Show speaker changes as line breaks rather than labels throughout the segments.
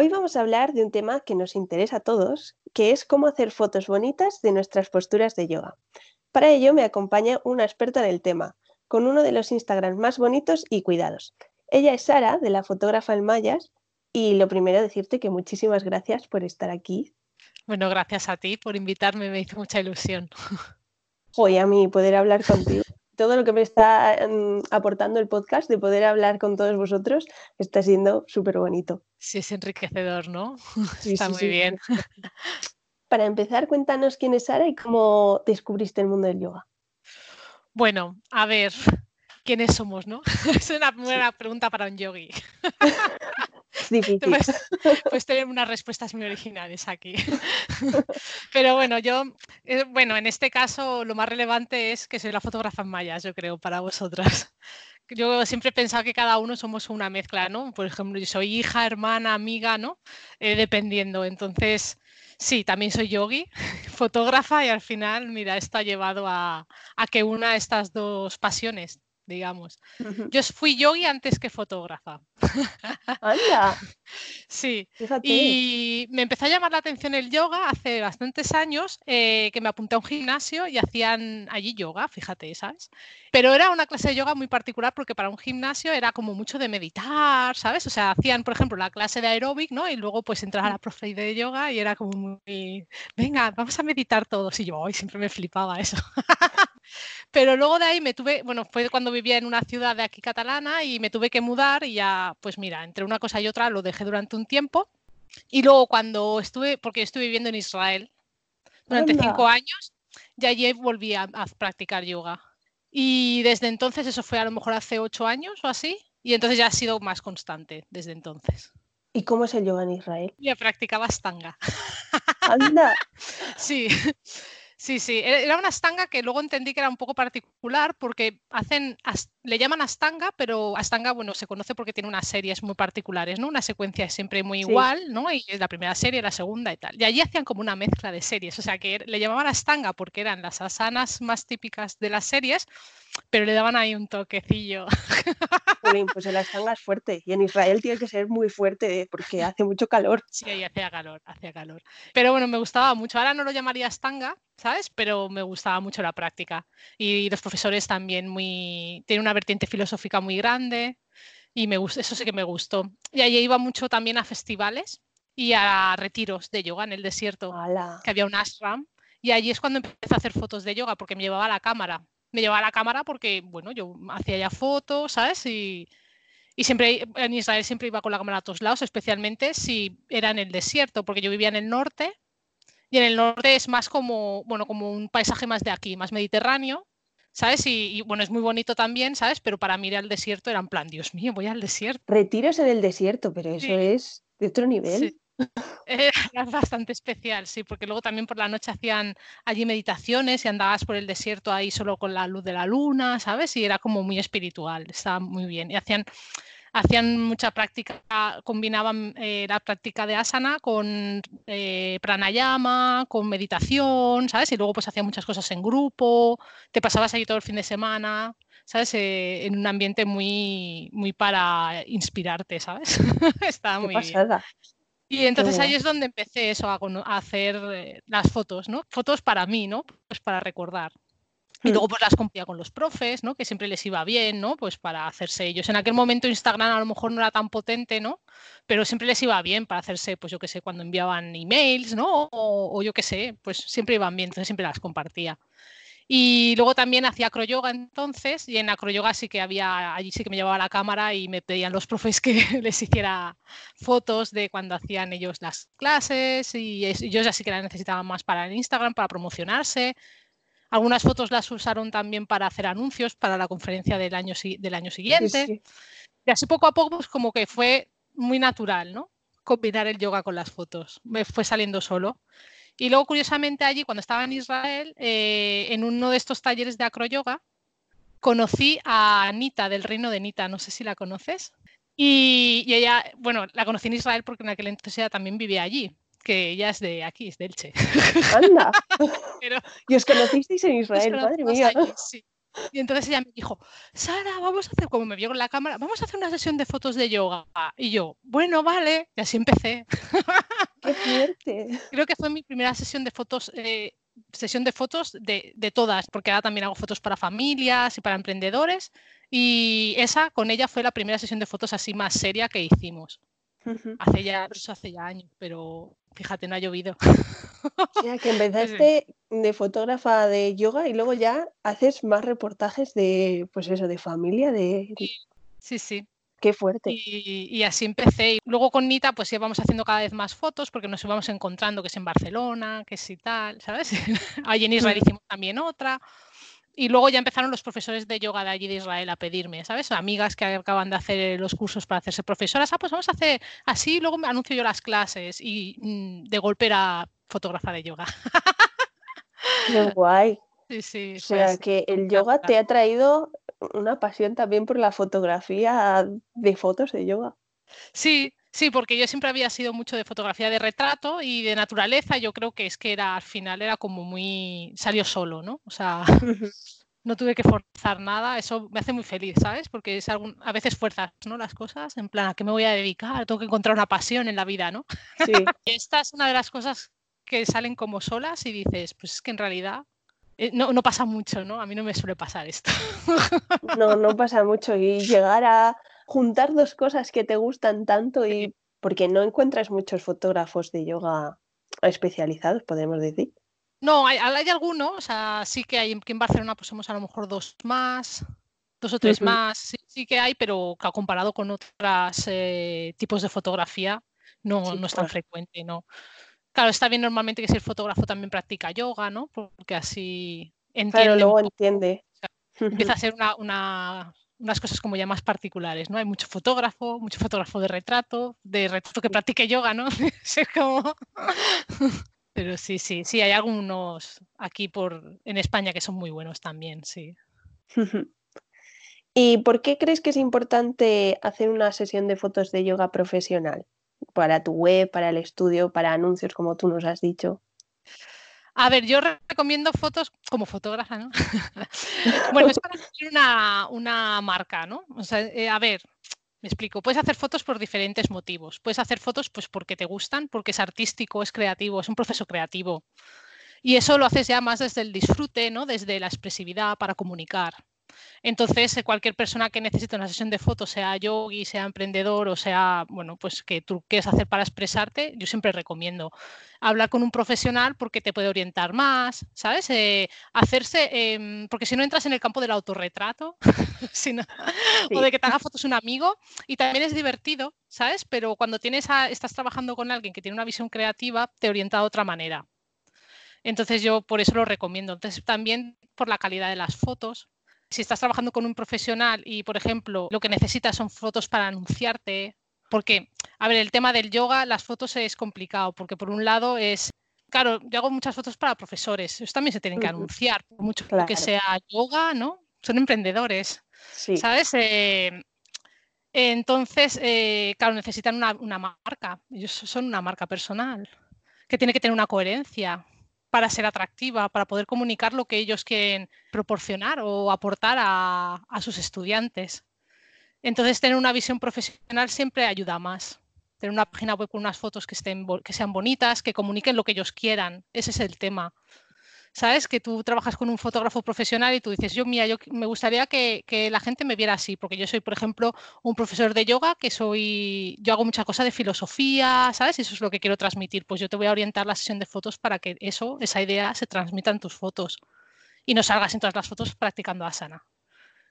Hoy vamos a hablar de un tema que nos interesa a todos, que es cómo hacer fotos bonitas de nuestras posturas de yoga. Para ello me acompaña una experta del tema, con uno de los Instagram más bonitos y cuidados. Ella es Sara, de la fotógrafa El Mayas, y lo primero decirte que muchísimas gracias por estar aquí.
Bueno, gracias a ti por invitarme, me hizo mucha ilusión.
Hoy a mí poder hablar contigo todo lo que me está mm, aportando el podcast de poder hablar con todos vosotros está siendo súper bonito.
Sí, es enriquecedor, ¿no? está muy bien.
Para empezar, cuéntanos quién es Sara y cómo descubriste el mundo del yoga.
Bueno, a ver, ¿quiénes somos, no? es una buena pregunta para un yogi.
difícil.
Puedes, tener unas respuestas muy originales aquí. Pero bueno, yo, eh, bueno, en este caso lo más relevante es que soy la fotógrafa en mayas, yo creo, para vosotras. Yo siempre he pensado que cada uno somos una mezcla, ¿no? Por ejemplo, soy hija, hermana, amiga, ¿no? Eh, dependiendo. Entonces, sí, también soy yogi, fotógrafa y al final, mira, esto ha llevado a, a que una estas dos pasiones digamos. Yo fui yogi antes que fotógrafa.
¡Anda!
Sí. Y me empezó a llamar la atención el yoga hace bastantes años, eh, que me apunté a un gimnasio y hacían allí yoga, fíjate, ¿sabes? Pero era una clase de yoga muy particular porque para un gimnasio era como mucho de meditar, ¿sabes? O sea, hacían, por ejemplo, la clase de aeróbic, ¿no? Y luego pues entraba la profe de yoga y era como muy, venga, vamos a meditar todos. Y yo, hoy siempre me flipaba eso. Pero luego de ahí me tuve, bueno, fue cuando vivía en una ciudad de aquí catalana y me tuve que mudar y ya, pues mira, entre una cosa y otra lo dejé durante un tiempo. Y luego cuando estuve, porque estuve viviendo en Israel durante cinco años, ya allí volví a, practicar yoga. Y desde entonces, eso fue a lo mejor hace ocho años o así, y entonces ya ha sido más constante desde entonces.
¿Y cómo es el yoga en Israel?
Ya practicaba stanga.
Anda.
sí. Sí, sí, e-, era una astanga que luego entendí que era un poco particular porque hacen, le llaman astanga, pero astanga, bueno, se conoce porque tiene unas series muy particulares, ¿no? Una secuencia siempre muy igual, ¿no? Y es la primera serie, la segunda y tal. Y allí hacían como una mezcla de series, o sea, que le llamaban astanga porque eran las asanas más típicas de las series, pero le daban ahí un toquecillo.
pues el astanga es fuerte y en Israel tiene que ser muy fuerte porque hace mucho calor.
Sí, ahí hacía calor, hacía calor. Pero bueno, me gustaba mucho. Ahora no lo llamaría astanga, ¿sabes? Pero me gustaba mucho la práctica. Y los profesores también muy... Tienen una vertiente filosófica muy grande y me eso sí que me gustó. Y allí iba mucho también a festivales y a retiros de yoga en el desierto, que había un ashram. Y allí es cuando empecé a hacer fotos de yoga porque me llevaba la cámara. Me llevaba la cámara porque, bueno, yo hacía ya fotos, ¿sabes? Y, y siempre en Israel siempre iba con la cámara a todos lados, especialmente si era en el desierto, porque yo vivía en el norte y en el norte es más como, bueno, como un paisaje más de aquí, más mediterráneo, ¿sabes? Y, bueno, es muy bonito también, ¿sabes? Pero para mí ir al desierto era en plan, Dios mío, voy al desierto.
Retiros en el desierto, pero eso es de otro nivel.
Era bastante especial, sí, porque luego también por la noche hacían allí meditaciones y andabas por el desierto ahí solo con la luz de la luna, ¿sabes? Y era como muy espiritual, estaba muy bien. Y hacían hacían mucha práctica, combinaban eh, la práctica de asana con eh, pranayama, con meditación, ¿sabes? Y luego pues hacían muchas cosas en grupo, te pasabas ahí todo el fin de semana, ¿sabes? Eh, en un ambiente muy, muy para inspirarte, ¿sabes? Estaba muy bien. Y entonces ahí es donde empecé eso, a, a hacer las fotos, ¿no? Fotos para mí, ¿no? Pues para recordar. Y luego pues las compartía con los profes, ¿no? Que siempre les iba bien, ¿no? Pues para hacerse ellos. En aquel momento Instagram a lo mejor no era tan potente, ¿no? Pero siempre les iba bien para hacerse, pues yo qué sé, cuando enviaban emails, ¿no? O, yo qué sé, pues siempre iban bien, entonces siempre las compartía. Y luego también hacía acroyoga entonces, y en acroyoga sí que había, allí sí que me llevaba la cámara y me pedían los profes que les hiciera fotos de cuando hacían ellos las clases, y ellos ya sí que las necesitaban más para el Instagram, para promocionarse. Algunas fotos las usaron también para hacer anuncios para la conferencia del año, del año siguiente. Y así poco a poco, pues como que fue muy natural, ¿no? Combinar el yoga con las fotos. Me fue saliendo solo. Y luego, curiosamente, allí, cuando estaba en Israel, eh, en uno de estos talleres de acroyoga, conocí a Anita del reino de Nita, no sé si la conoces. Y, ella, bueno, la conocí en Israel porque en aquel entonces ella también vivía allí, que ella es de aquí, es de Elche.
Anda. y os conocisteis en Israel, madre mía. sí.
Y entonces ella me dijo, Sara, vamos a hacer, como me vio con la cámara, vamos a hacer una sesión de fotos de yoga. Y yo, bueno, vale, y así empecé.
Qué fuerte.
Creo que fue mi primera sesión de fotos, eh, sesión de fotos de, de, todas, porque ahora también hago fotos para familias y para emprendedores. Y esa, con ella, fue la primera sesión de fotos así más seria que hicimos. Hace ya, eso hace ya años, pero fíjate, no ha llovido.
O sea, que empezaste de fotógrafa de yoga y luego ya haces más reportajes de, pues eso, de familia, de...
Sí, sí.
Qué fuerte.
Y, así empecé. Y luego con Nita, pues íbamos haciendo cada vez más fotos porque nos íbamos encontrando que es en Barcelona, que es y tal, ¿sabes? Allí en Israel hicimos también otra. Y luego ya empezaron los profesores de yoga de allí de Israel a pedirme, ¿sabes? Amigas que acaban de hacer los cursos para hacerse profesoras. Ah, pues vamos a hacer así, luego me anuncio yo las clases y mm, de golpe era fotógrafa de yoga.
Qué guay.
Sí, sí.
O sea, que el yoga te ha traído una pasión también por la fotografía de fotos de yoga.
Sí, sí, porque yo siempre había sido mucho de fotografía de retrato y de naturaleza. Yo creo que es que era al final era como muy salió solo, ¿no? O sea, no tuve que forzar nada. Eso me hace muy feliz, ¿sabes? Porque es algún, a veces fuerzas, ¿no? Las cosas, en plan, ¿a qué me voy a dedicar? Tengo que encontrar una pasión en la vida, ¿no? Sí. y esta es una de las cosas que salen como solas y dices, pues es que en realidad eh, no, no, pasa mucho, ¿no? A mí no me suele pasar esto.
No, no pasa mucho. Y llegar a juntar dos cosas que te gustan tanto y porque no encuentras muchos fotógrafos de yoga especializados, podemos decir.
No, hay, hay algunos, o sea, sí que hay, que en Barcelona pues somos a lo mejor dos más, dos o tres más, sí, que hay, pero comparado con otros eh, tipos de fotografía no, no es tan frecuente, ¿no? Claro, está bien normalmente que si el fotógrafo también practica yoga, ¿no? Porque así entiende.
Claro, luego entiende.
empieza a ser unas cosas como ya más particulares, ¿no? Hay mucho fotógrafo, mucho fotógrafo de retrato, de retrato que practique yoga, ¿no? como... Pero sí, sí, sí, hay algunos aquí por en España que son muy buenos también, sí.
¿Y por qué crees que es importante hacer una sesión de fotos de yoga profesional? para tu web, para el estudio, para anuncios, como tú nos has dicho?
A ver, yo recomiendo fotos como fotógrafa, ¿no? bueno, es para hacer una, marca, ¿no? O sea, eh, a ver, me explico. Puedes hacer fotos por diferentes motivos. Puedes hacer fotos pues porque te gustan, porque es artístico, es creativo, es un proceso creativo. Y eso lo haces ya más desde el disfrute, ¿no? Desde la expresividad para comunicar. Entonces, eh, cualquier persona que necesite una sesión de fotos, sea yogi, sea emprendedor o sea, bueno, pues que tú quieres hacer para expresarte, yo siempre recomiendo hablar con un profesional porque te puede orientar más, ¿sabes? Eh, hacerse, em, porque si no entras en el campo del autorretrato, o de que te haga fotos un amigo, y también es divertido, ¿sabes? Pero cuando tienes estás trabajando con alguien que tiene una visión creativa, te orienta de otra manera. Entonces yo por eso lo recomiendo. Entonces también por la calidad de las fotos, si estás trabajando con un profesional y, por ejemplo, lo que necesitas son fotos para anunciarte, porque, a ver, el tema del yoga, las fotos es complicado, porque por un lado es, claro, yo hago muchas fotos para profesores, ellos también se tienen que anunciar, por mucho que sea yoga, ¿no? Son emprendedores, ¿sabes? Eh, entonces, eh, claro, necesitan una, una marca, ellos son una marca personal, que tiene que tener una coherencia para ser atractiva, para poder comunicar lo que ellos quieren proporcionar o aportar a, sus estudiantes. Entonces, tener una visión profesional siempre ayuda más. Tener una página web con unas fotos que, estén, que sean bonitas, que comuniquen lo que ellos quieran. Ese es el tema. ¿Sabes? Que tú trabajas con un fotógrafo profesional y tú dices, yo, mira, yo me gustaría que, la gente me viera así, porque yo soy, por ejemplo, un profesor de yoga, que soy, yo hago mucha cosa de filosofía, ¿sabes? Eso es lo que quiero transmitir. Pues yo te voy a orientar la sesión de fotos para que eso, esa idea, se transmita en tus fotos y no salgas en todas las fotos practicando asana.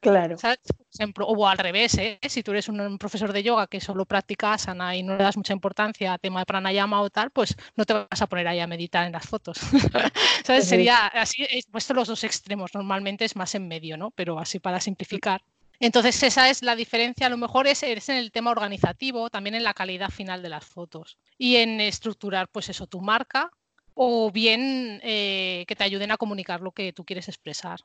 Claro.
Por ejemplo, o al revés, ¿eh? si tú eres un profesor de yoga que solo practica asana y no le das mucha importancia a tema de pranayama o tal, pues no te vas a poner ahí a meditar en las fotos. ¿Sabes? Sería así, he puesto los dos extremos, normalmente es más en medio, ¿no? Pero así para simplificar. Entonces, esa es la diferencia. A lo mejor es, es, en el tema organizativo, también en la calidad final de las fotos y en estructurar, pues eso, tu marca o bien eh, que te ayuden a comunicar lo que tú quieres expresar.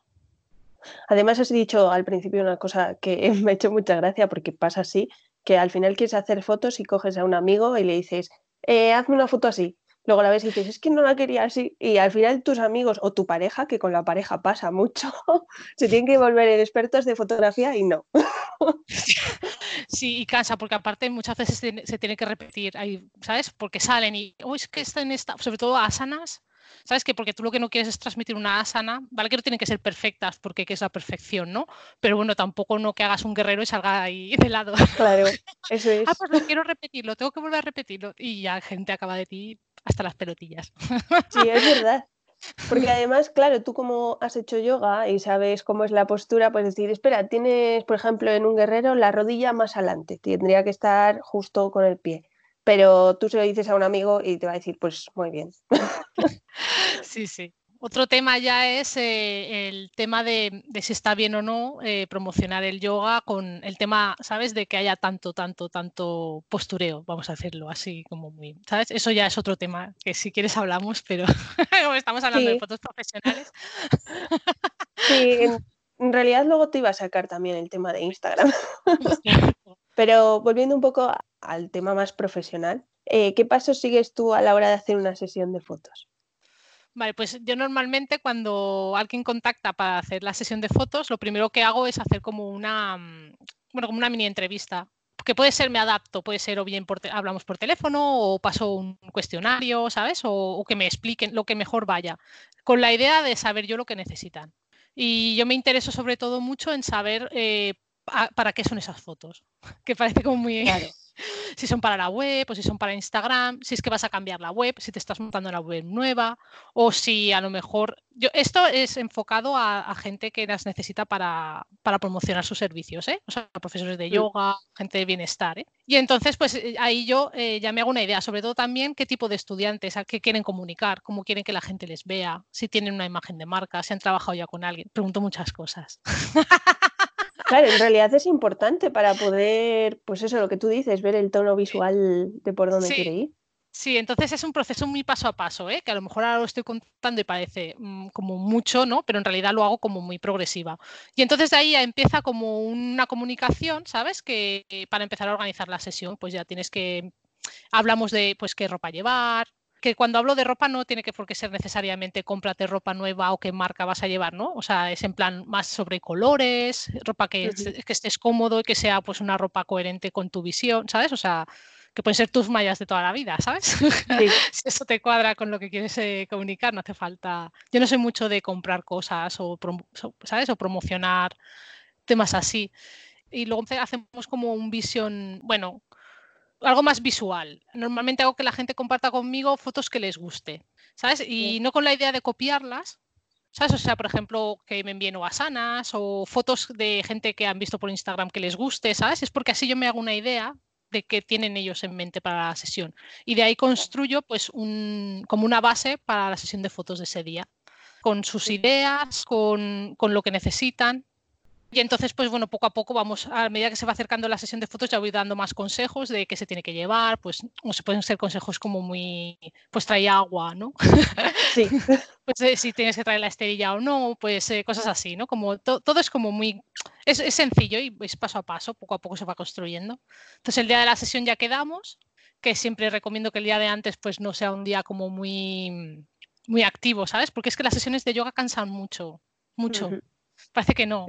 Además, has dicho al principio una cosa que me ha hecho mucha gracia porque pasa así, que al final quieres hacer fotos y coges a un amigo y le dices, eh, hazme una foto así. Luego la ves y dices, es que no la quería así. Y al final tus amigos o tu pareja, que con la pareja pasa mucho, se tienen que volver expertos de fotografía y no.
Sí, y cansa, porque aparte muchas veces se, tiene que repetir, ¿sabes? Porque salen y, oh, es que está en esta, sobre todo asanas, ¿sabes? Que porque tú lo que no quieres es transmitir una asana, ¿vale? Que no tienen que ser perfectas porque es la perfección, ¿no? Pero bueno, tampoco no que hagas un guerrero y salga ahí de lado.
Claro, eso es.
ah, pues lo quiero repetirlo, tengo que volver a repetirlo. Y ya gente acaba de ti hasta las pelotillas.
Sí, es verdad. Porque además, claro, tú como has hecho yoga y sabes cómo es la postura, puedes decir, espera, tienes, por ejemplo, en un guerrero la rodilla más adelante, tendría que estar justo con el pie. Pero tú se lo dices a un amigo y te va a decir, pues muy bien.
Sí, sí. Otro tema ya es eh, el tema de, si está bien o no eh, promocionar el yoga con el tema, ¿sabes? De que haya tanto, tanto, tanto postureo, vamos a hacerlo así como muy, ¿sabes? Eso ya es otro tema que si quieres hablamos, pero estamos hablando de fotos profesionales.
Sí, en, realidad luego te iba a sacar también el tema de Instagram. pero volviendo un poco al tema más profesional, eh, ¿qué pasos sigues tú a la hora de hacer una sesión de fotos?
Vale, pues yo normalmente cuando alguien contacta para hacer la sesión de fotos, lo primero que hago es hacer como una, mm, bueno, como una mini entrevista. Que puede ser me adapto, puede ser o bien hablamos por teléfono o paso un cuestionario, ¿sabes? O, que me expliquen lo que mejor vaya, con la idea de saber yo lo que necesitan. Y yo me intereso sobre todo mucho en saber eh, para qué son esas fotos, que parece como muy... Claro si son para la web o si son para Instagram, si es que vas a cambiar la web, si te estás montando una web nueva o si a lo mejor... Yo, esto es enfocado a, gente que las necesita para, promocionar sus servicios, ¿eh? o sea, profesores de mm. yoga, gente de bienestar. ¿eh? Y entonces, pues eh, ahí yo eh, ya me hago una idea, sobre todo también qué tipo de estudiantes, a qué quieren comunicar, cómo quieren que la gente les vea, si tienen una imagen de marca, si han trabajado ya con alguien. Pregunto muchas cosas.
Claro, en realidad es importante para poder, pues eso, lo que tú dices, ver el tono visual de por dónde quiere ir.
Sí, entonces es un proceso muy paso a paso, ¿eh? que a lo mejor ahora lo estoy contando y parece mm, como mucho, ¿no? Pero en realidad lo hago como muy progresiva. Y entonces de ahí ya empieza como una comunicación, ¿sabes? Que para empezar a organizar la sesión, pues ya tienes que hablamos de pues qué ropa llevar, que cuando hablo de ropa no tiene que por qué ser necesariamente cómprate ropa nueva o qué marca vas a llevar, ¿no? O sea, es en plan más sobre colores, ropa que, que estés cómodo y que sea pues una ropa coherente con tu visión, ¿sabes? O sea, que pueden ser tus mallas de toda la vida, ¿sabes? si eso te cuadra con lo que quieres eh, comunicar, no hace falta. Yo no soy mucho de comprar cosas o, ¿sabes? O promocionar temas así. Y luego hacemos como un visión, bueno, algo más visual. Normalmente hago que la gente comparta conmigo fotos que les guste, ¿sabes? Y no con la idea de copiarlas, ¿sabes? O sea, por ejemplo, que me envíen oasanas o fotos de gente que han visto por Instagram que les guste, ¿sabes? Es porque así yo me hago una idea de qué tienen ellos en mente para la sesión. Y de ahí construyo pues un, como una base para la sesión de fotos de ese día, con sus ideas, con, con lo que necesitan y entonces, pues bueno, poco a poco vamos, a medida que se va acercando la sesión de fotos, ya voy dando más consejos de qué se tiene que llevar, pues no se pueden ser consejos como muy, pues trae agua, ¿no?
Sí.
pues eh, si tienes que traer la esterilla o no, pues eh, cosas así, ¿no? Como todo es como muy, es, es, sencillo y es paso a paso, poco a poco se va construyendo. Entonces el día de la sesión ya quedamos, que siempre recomiendo que el día de antes pues no sea un día como muy, muy activo, ¿sabes? Porque es que las sesiones de yoga cansan mucho, mucho. Parece que no.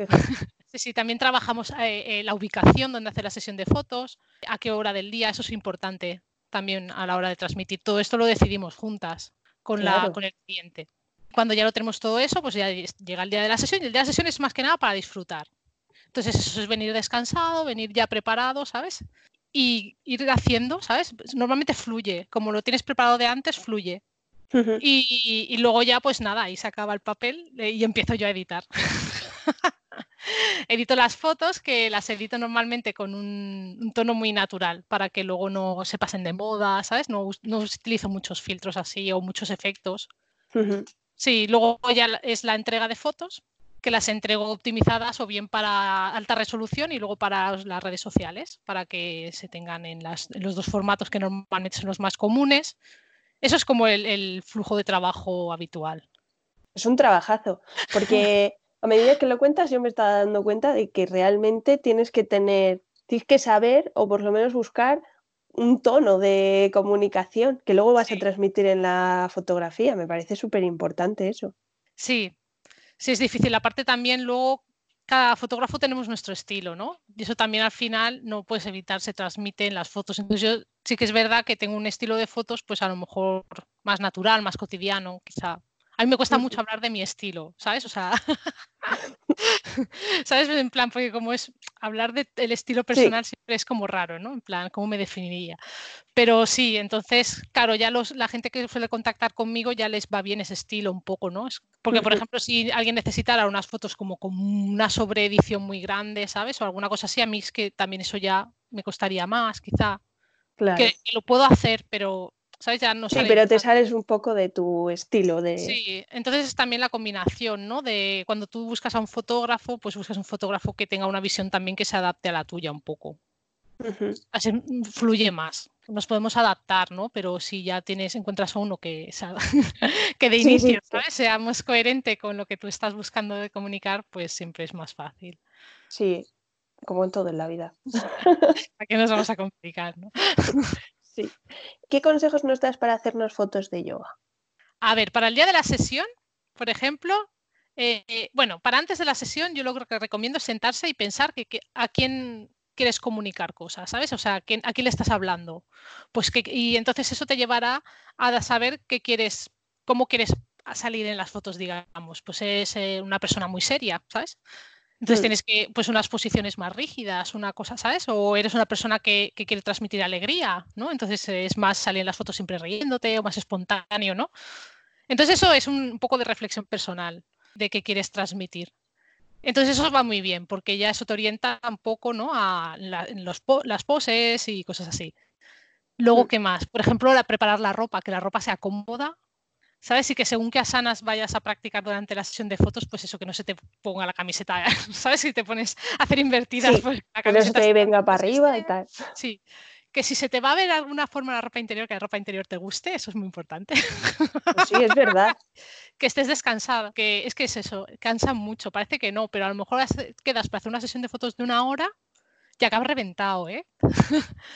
Sí, sí, también trabajamos eh, eh, la ubicación donde hacer la sesión de fotos, a qué hora del día, eso es importante también a la hora de transmitir. Todo esto lo decidimos juntas con, la, con el cliente. Cuando ya lo tenemos todo eso, pues ya llega el día de la sesión y el día de la sesión es más que nada para disfrutar. Entonces eso es venir descansado, venir ya preparado, ¿sabes? Y ir haciendo, ¿sabes? Normalmente fluye, como lo tienes preparado de antes, fluye. y, y, luego ya, pues nada, ahí se acaba el papel eh, y empiezo yo a editar. edito las fotos que las edito normalmente con un, tono muy natural para que luego no se pasen de moda, ¿sabes? No, no utilizo muchos filtros así o muchos efectos. Sí, luego ya es la entrega de fotos que las entrego optimizadas o bien para alta resolución y luego para las redes sociales, para que se tengan en, los dos formatos que normalmente son los más comunes, Eso es como el, flujo de trabajo habitual.
Es un trabajazo, porque a medida que lo cuentas yo me estaba dando cuenta de que realmente tienes que tener, tienes que saber o por lo menos buscar un tono de comunicación que luego vas a transmitir en la fotografía. Me parece súper importante eso.
Sí, sí es difícil. Aparte también luego cada fotógrafo tenemos nuestro estilo, ¿no? Y eso también al final no puedes evitar, se transmite en las fotos. Entonces yo sí que es verdad que tengo un estilo de fotos, pues a lo mejor más natural, más cotidiano, quizá. A mí me cuesta mucho hablar de mi estilo, ¿sabes? O sea, ¿sabes? En plan, porque como es hablar del estilo personal siempre es como raro, ¿no? En plan, ¿cómo me definiría? Pero sí, entonces, claro, ya los, la gente que suele contactar conmigo ya les va bien ese estilo un poco, ¿no? Porque, por ejemplo, si alguien necesitara unas fotos como con una sobreedición muy grande, ¿sabes? O alguna cosa así, a mí es que también eso ya me costaría más, quizá. Claro. que lo puedo hacer, pero
sí, pero te sales un poco de tu estilo. De...
Sí, entonces es también la combinación, ¿no? De cuando tú buscas a un fotógrafo, pues buscas un fotógrafo que tenga una visión también que se adapte a la tuya un poco. Así fluye más. Nos podemos adaptar, ¿no? Pero si ya tienes, encuentras a uno que, que de inicio, ¿sabes? Seamos coherente con lo que tú estás buscando de comunicar, pues siempre es más fácil.
Sí, como en todo en la vida.
¿A qué nos vamos a complicar, no?
Sí. ¿Qué consejos nos das para hacernos fotos de yoga?
A ver, para el día de la sesión, por ejemplo, eh, bueno, para antes de la sesión yo lo que recomiendo es sentarse y pensar que, a quién quieres comunicar cosas, ¿sabes? O sea, ¿a quién, le estás hablando? Pues que, y entonces eso te llevará a saber qué quieres, cómo quieres salir en las fotos, digamos. Pues es eh, una persona muy seria, ¿sabes? Entonces mm. tienes que, pues unas posiciones más rígidas, una cosa, ¿sabes? O eres una persona que, quiere transmitir alegría, ¿no? Entonces es más salir en las fotos siempre riéndote o más espontáneo, ¿no? Entonces eso es un, poco de reflexión personal de qué quieres transmitir. Entonces eso va muy bien, porque ya eso te orienta un poco, ¿no? A las poses y cosas así. Luego, mm. ¿qué más? Por ejemplo, la, preparar la ropa, que la ropa sea cómoda, ¿sabes? Y que según qué asanas vayas a practicar durante la sesión de fotos, pues eso, que no se te ponga la camiseta, ¿sabes? Si te pones a hacer invertidas, pues
la que no se te venga para arriba y tal.
Sí, que si se te va a ver alguna forma la ropa interior, que la ropa interior te guste, eso es muy importante.
Pues sí, es verdad.
que estés descansado, que es que es eso, cansa mucho, parece que no, pero a lo mejor quedas para hacer una sesión de fotos de una hora y acabas reventado, ¿eh?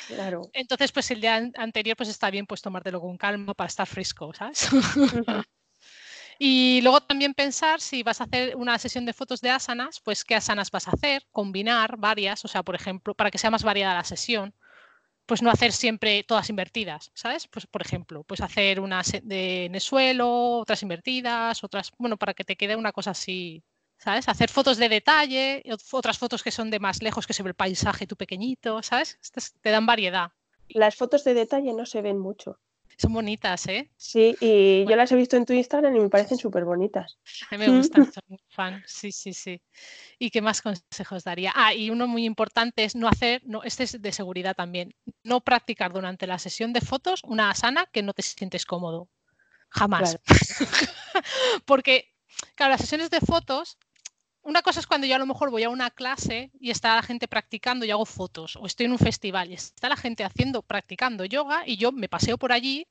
Claro.
Entonces, pues el día anterior pues está bien pues tomártelo con calma para estar fresco, ¿sabes? Y luego también pensar si vas a hacer una sesión de fotos de asanas, pues qué asanas vas a hacer, combinar varias, o sea, por ejemplo, para que sea más variada la sesión, pues no hacer siempre todas invertidas, ¿sabes? Pues por ejemplo, pues hacer unas de, en el suelo, otras invertidas, otras, bueno, para que te quede una cosa así ¿sabes? Hacer fotos de detalle, otras fotos que son de más lejos, que se ve el paisaje tú pequeñito, ¿sabes? te dan variedad.
Las fotos de detalle no se ven mucho.
Son bonitas, ¿eh?
Sí, y yo las he visto en tu Instagram y me parecen súper bonitas.
A mí me gustan, soy muy fan, sí, sí, sí. ¿Y qué más consejos daría? Ah, y uno muy importante es no hacer, no, este es de seguridad también, no practicar durante la sesión de fotos una asana que no te sientes cómodo. Jamás. Porque, claro, las sesiones de fotos una cosa es cuando yo a lo mejor voy a una clase y está la gente practicando y hago fotos, o estoy en un festival y está la gente haciendo, practicando yoga y yo me paseo por allí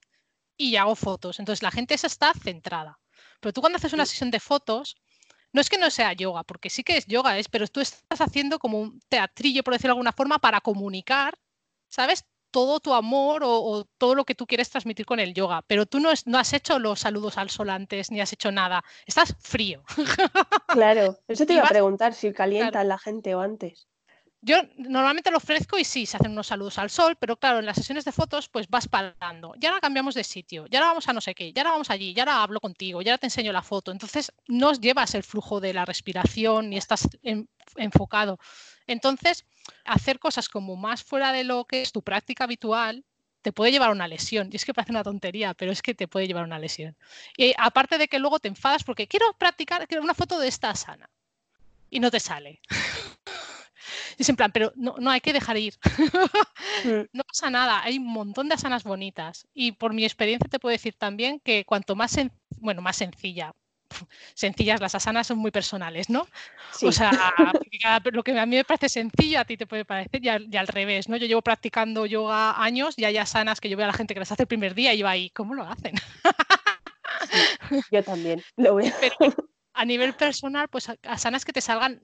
y hago fotos. Entonces la gente esa está centrada. Pero tú cuando haces una sesión de fotos, no es que no sea yoga, porque sí que es yoga, es, pero tú estás haciendo como un teatrillo, por decirlo de alguna forma, para comunicar, ¿sabes? Todo tu amor o, todo lo que tú quieres transmitir con el yoga, pero tú no, no, has hecho los saludos al sol antes ni has hecho nada, estás frío.
Claro, eso te iba a preguntar si calienta la gente o antes.
Yo normalmente lo ofrezco y sí, se hacen unos saludos al sol, pero claro, en las sesiones de fotos pues vas parando. Ya ahora cambiamos de sitio, ya ahora vamos a no sé qué, ya ahora vamos allí, ya ahora hablo contigo, ya ahora te enseño la foto. Entonces no llevas el flujo de la respiración ni estás enfocado. Entonces, hacer cosas como más fuera de lo que es tu práctica habitual te puede llevar a una lesión. Y es que parece una tontería, pero es que te puede llevar a una lesión. Y aparte de que luego te enfadas porque quiero practicar quiero una foto de esta sana y no te sale. Y es en plan, pero no, no hay que dejar ir. No pasa nada, hay un montón de asanas bonitas. Y por mi experiencia te puedo decir también que cuanto más, bueno, más sencilla, sencillas, las asanas son muy personales, ¿no? O sea, lo que a mí me parece sencillo a ti te puede parecer y al, revés, ¿no? Yo llevo practicando yoga años y hay asanas que yo veo a la gente que las hace el primer día y yo ahí, ¿cómo lo hacen?
yo también lo veo.
a nivel personal, pues asanas que te salgan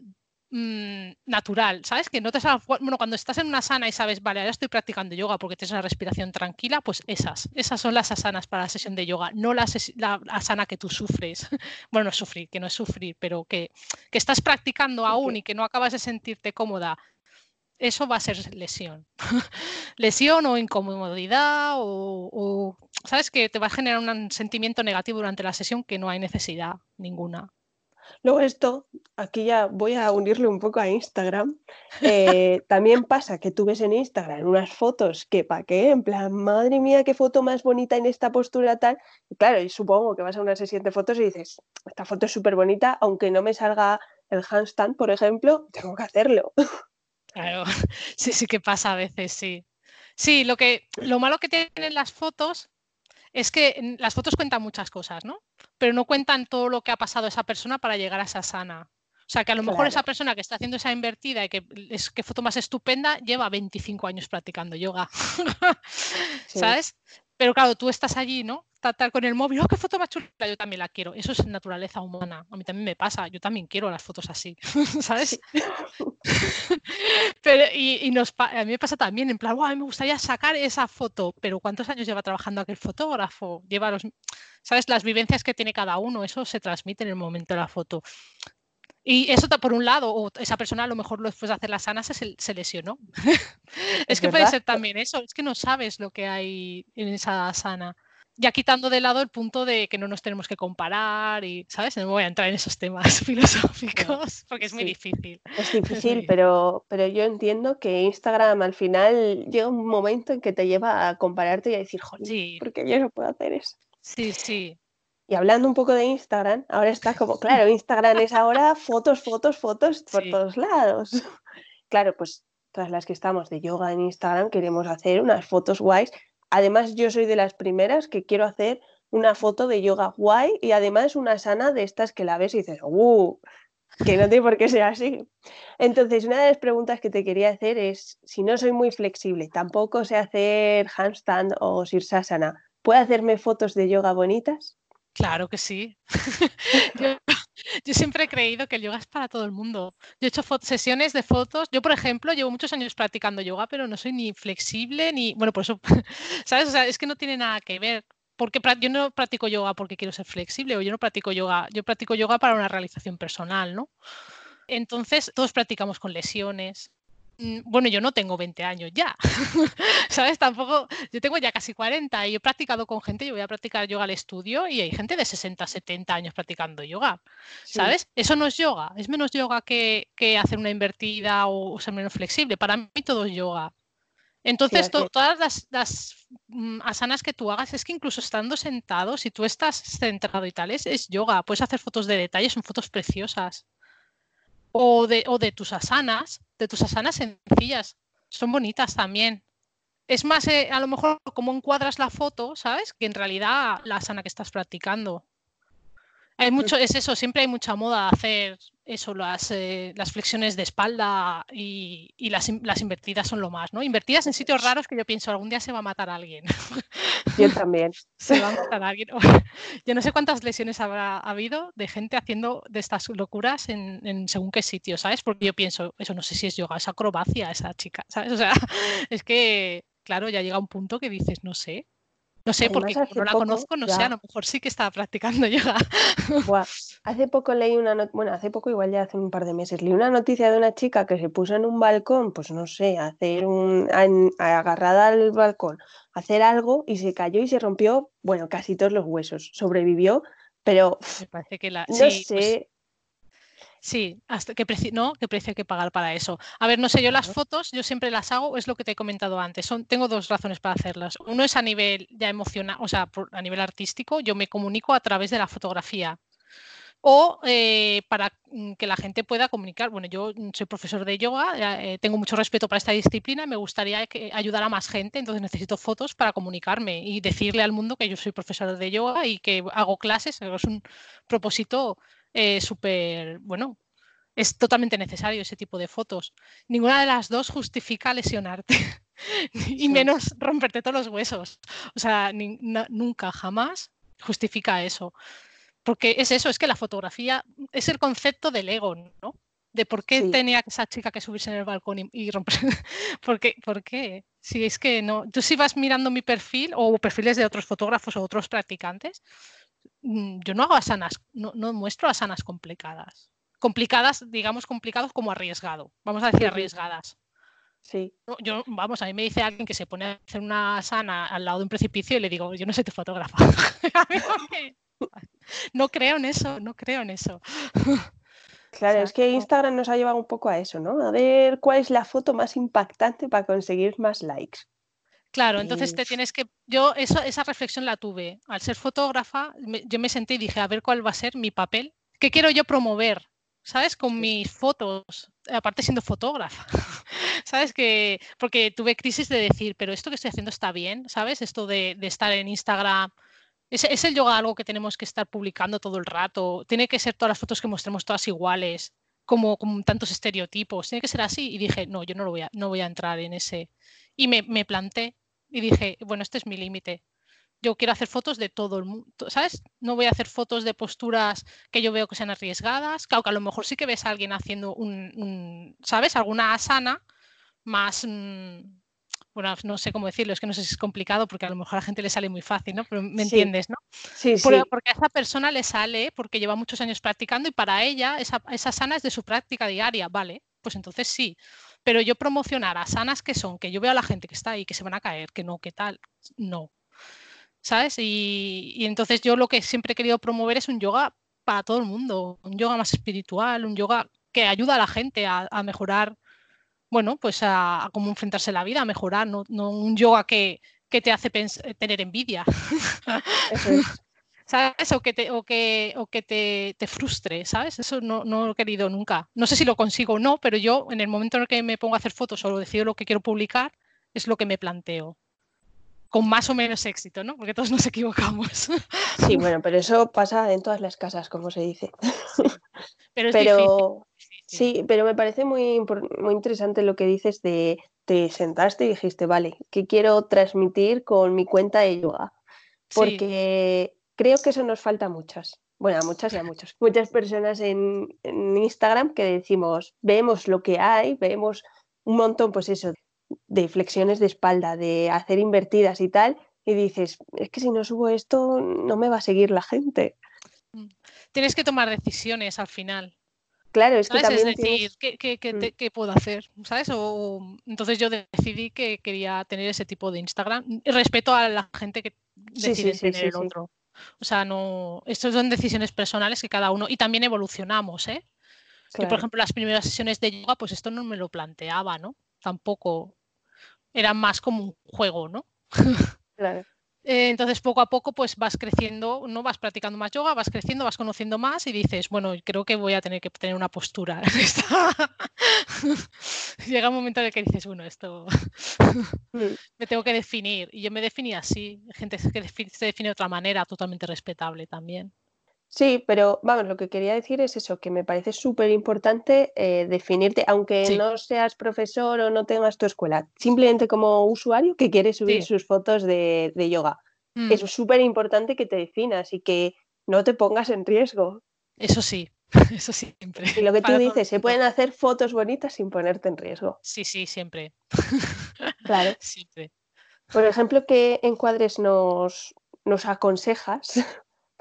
Mm, natural, ¿sabes? Que no te salga, bueno, cuando estás en una sana y sabes, vale, ahora estoy practicando yoga porque tienes una respiración tranquila, pues esas, esas son las asanas para la sesión de yoga, no la, la asana que tú sufres. bueno, no sufrir, que no es sufrir, pero que, que estás practicando aún y que no acabas de sentirte cómoda. Eso va a ser lesión. lesión o incomodidad o, o, ¿sabes? Que te va a generar un sentimiento negativo durante la sesión que no hay necesidad ninguna.
Luego esto, aquí ya voy a unirle un poco a Instagram. Eh, también pasa que tú ves en Instagram unas fotos que pa' qué, en plan, madre mía, qué foto más bonita en esta postura tal. Y claro, y supongo que vas a una sesión de fotos y dices, esta foto es súper bonita, aunque no me salga el handstand, por ejemplo, tengo que hacerlo.
Claro, sí, sí que pasa a veces, sí. Sí, lo, que, lo malo que tienen las fotos es que las fotos cuentan muchas cosas, ¿no? Pero no cuentan todo lo que ha pasado esa persona para llegar a esa sana. O sea, que a lo mejor esa persona que está haciendo esa invertida y que es que foto más estupenda, lleva 25 años practicando yoga. ¿Sabes? Pero claro, tú estás allí, ¿no? Tal con el móvil, ¡oh, qué foto más chula! Yo también la quiero. Eso es naturaleza humana. A mí también me pasa. Yo también quiero las fotos así, ¿sabes? pero, y, nos, a mí me pasa también, en plan, me gustaría sacar esa foto, pero ¿cuántos años lleva trabajando aquel fotógrafo? Lleva los, ¿sabes? Las vivencias que tiene cada uno, eso se transmite en el momento de la foto. Y eso por un lado, o esa persona a lo mejor después de hacer las sanas se, se lesionó. es, que puede ser también eso, es que no sabes lo que hay en esa sana. Ya quitando de lado el punto de que no nos tenemos que comparar y, ¿sabes? No voy a entrar en esos temas filosóficos porque es muy difícil.
Es difícil, pero, pero yo entiendo que Instagram al final llega un momento en que te lleva a compararte y a decir, joder, sí. porque yo no puedo hacer eso.
Sí, sí,
y hablando un poco de Instagram, ahora está como, claro, Instagram es ahora fotos, fotos, fotos por todos lados. Claro, pues todas las que estamos de yoga en Instagram queremos hacer unas fotos guays. Además, yo soy de las primeras que quiero hacer una foto de yoga guay y además una sana de estas que la ves y dices, ¡uh! Que no tiene por qué ser así. Entonces, una de las preguntas que te quería hacer es, si no soy muy flexible, tampoco sé hacer handstand o sirsasana, ¿puedo hacerme fotos de yoga bonitas?
Claro que sí. siempre he creído que el yoga es para todo el mundo. Yo he hecho sesiones de fotos. Yo, por ejemplo, llevo muchos años practicando yoga, pero no soy ni flexible ni. Bueno, por eso, ¿sabes? O sea, es que no tiene nada que ver. Porque yo no practico yoga porque quiero ser flexible o yo no practico yoga. Yo practico yoga para una realización personal, ¿no? Entonces, todos practicamos con lesiones, bueno, yo no tengo 20 años ya, ¿sabes? Tampoco, yo tengo ya casi 40 y he practicado con gente, yo voy a practicar yoga al estudio y hay gente de 60, 70 años practicando yoga, ¿sabes? Eso no es yoga, es menos yoga que, hacer una invertida o, ser menos flexible. Para mí todo es yoga. Entonces, todas las, las, mm, asanas que tú hagas, es que incluso estando sentado, si tú estás centrado y tal, es, es yoga. Puedes hacer fotos de detalle, son fotos preciosas o de, o de tus asanas, de tus asanas sencillas. Son bonitas también. Es más, eh, a lo mejor como encuadras la foto, ¿sabes? Que en realidad la asana que estás practicando. Hay mucho, es eso, siempre hay mucha moda hacer eso, las, eh, las flexiones de espalda y, las, las, invertidas son lo más, ¿no? Invertidas en sitios raros que yo pienso, algún día se va a matar a alguien.
Yo también.
se va a matar a alguien. Yo no sé cuántas lesiones habrá habido de gente haciendo de estas locuras en, según qué sitio, ¿sabes? Porque yo pienso, eso no sé si es yoga, es acrobacia esa chica, ¿sabes? O sea, es que, claro, ya llega un punto que dices, no sé, no sé, porque como no la conozco, no sé, a lo mejor sí que estaba practicando yoga.
hace poco leí una noticia, bueno, hace poco, igual ya hace un par de meses, leí una noticia de una chica que se puso en un balcón, pues no sé, a hacer un, agarrada al balcón, hacer algo y se cayó y se rompió, bueno, casi todos los huesos. Sobrevivió, pero
Me parece que la,
no pues sé,
Sí, hasta qué precio, ¿no? ¿Qué precio hay que pagar para eso? A ver, no sé, yo las fotos, yo siempre las hago, es lo que te he comentado antes. Son, tengo dos razones para hacerlas. Uno es a nivel ya emocional, o sea, a nivel artístico, yo me comunico a través de la fotografía. o eh, para mm, que la gente pueda comunicar. Bueno, yo soy profesor de yoga, eh, tengo mucho respeto para esta disciplina, me gustaría que ayudar a más gente, entonces necesito fotos para comunicarme y decirle al mundo que yo soy profesor de yoga y que hago clases. Es un propósito eh, súper, bueno, es totalmente necesario ese tipo de fotos. Ninguna de las dos justifica lesionarte. y menos romperte todos los huesos. O sea, nunca, jamás justifica eso. Porque es eso, es que la fotografía es el concepto del ego, ¿no? De por qué tenía esa chica que subirse en el balcón y, romper. ¿Por qué? ¿Por qué? Si es que no. Tú si vas mirando mi perfil o perfiles de otros fotógrafos o otros practicantes, yo no hago asanas, no, no muestro asanas complicadas. Complicadas, digamos, complicados como arriesgado. Vamos a decir arriesgadas.
Sí.
yo, vamos, a mí me dice alguien que se pone a hacer una sana al lado de un precipicio y le digo, yo no soy tu fotógrafa. no creo en eso, no creo en eso.
Claro, es que Instagram nos ha llevado un poco a eso, ¿no? A ver cuál es la foto más impactante para conseguir más likes.
Claro, entonces te tienes que. Yo eso, esa reflexión la tuve. Al ser fotógrafa, yo me senté y dije, a ver cuál va a ser mi papel. ¿Qué quiero yo promover? ¿Sabes? Con mis fotos, aparte siendo fotógrafa. ¿Sabes? que Porque tuve crisis de decir, pero esto que estoy haciendo está bien, ¿sabes? Esto de, estar en Instagram. ¿Es, el yoga algo que tenemos que estar publicando todo el rato? ¿Tiene que ser todas las fotos que mostremos todas iguales? Como, como tantos estereotipos. ¿Tiene que ser así? Y dije, no, yo no, lo voy, a, no voy a entrar en ese. Y me, me planté y dije, bueno, este es mi límite yo quiero hacer fotos de todo el mundo, ¿sabes? No voy a hacer fotos de posturas que yo veo que sean arriesgadas. Claro, que a lo mejor sí que ves a alguien haciendo un, ¿sabes? Alguna asana más, mm, bueno, no sé cómo decirlo, es que no sé si es complicado porque a lo mejor a la gente le sale muy fácil, ¿no? Pero me entiendes, ¿no?
Sí, sí.
Porque a esa persona le sale porque lleva muchos años practicando y para ella esa, esa sana es de su práctica diaria, ¿vale? Pues entonces sí. Pero yo promocionar a sanas que son, que yo veo a la gente que está ahí, que se van a caer, que no, que tal, no. ¿sabes? Y, entonces yo lo que siempre he querido promover es un yoga para todo el mundo, un yoga más espiritual, un yoga que ayuda a la gente a, mejorar, bueno, pues a, cómo enfrentarse a la vida, a mejorar, no, un yoga que, te hace tener envidia. ¿Sabes? O que te, o que, o que te, te, frustre, ¿sabes? Eso no, no, lo he querido nunca. No sé si lo consigo o no, pero yo en el momento en el que me pongo a hacer fotos o decido lo que quiero publicar, es lo que me planteo con más o menos éxito, ¿no? Porque todos nos equivocamos.
Sí, bueno, pero eso pasa en todas las casas, como se dice.
Pero, es pero
sí, pero me parece muy, muy interesante lo que dices de te sentaste y dijiste, vale, ¿qué quiero transmitir con mi cuenta de yoga? Porque creo que eso nos falta a muchas. Bueno, a muchas y a muchos. Muchas personas en, en Instagram que decimos, vemos lo que hay, vemos un montón, pues eso, de flexiones de espalda, de hacer invertidas y tal, y dices, es que si no subo esto, no me va a seguir la gente.
Mm. Tienes que tomar decisiones al final.
Claro, es que también.
Es decir, mm. ¿qué, puedo hacer? ¿Sabes? O, entonces yo decidí que quería tener ese tipo de Instagram. Respeto a la gente que decide tener el otro. O sea, no. Estas son decisiones personales que cada uno. Y también evolucionamos, ¿eh? por ejemplo, las primeras sesiones de yoga, pues esto no me lo planteaba, ¿no? Tampoco era más como un juego, ¿no?
Claro.
Eh, entonces, poco a poco, pues vas creciendo, ¿no? Vas practicando más yoga, vas creciendo, vas conociendo más y dices, bueno, creo que voy a tener que tener una postura. Llega un momento en el que dices, bueno, esto me tengo que definir. Y yo me definí así. Hay gente que se define de otra manera, totalmente respetable también.
Sí, pero vamos, lo que quería decir es eso, que me parece súper importante eh, definirte, aunque no seas profesor o no tengas tu escuela, simplemente como usuario que quiere subir sus fotos de, yoga. Es mm. súper importante que te definas y que no te pongas en riesgo.
Eso sí, eso siempre.
Y lo que tú dices, se pueden hacer fotos bonitas sin ponerte en riesgo.
Sí, sí, siempre.
Claro.
Siempre.
Por ejemplo, ¿qué encuadres nos, nos aconsejas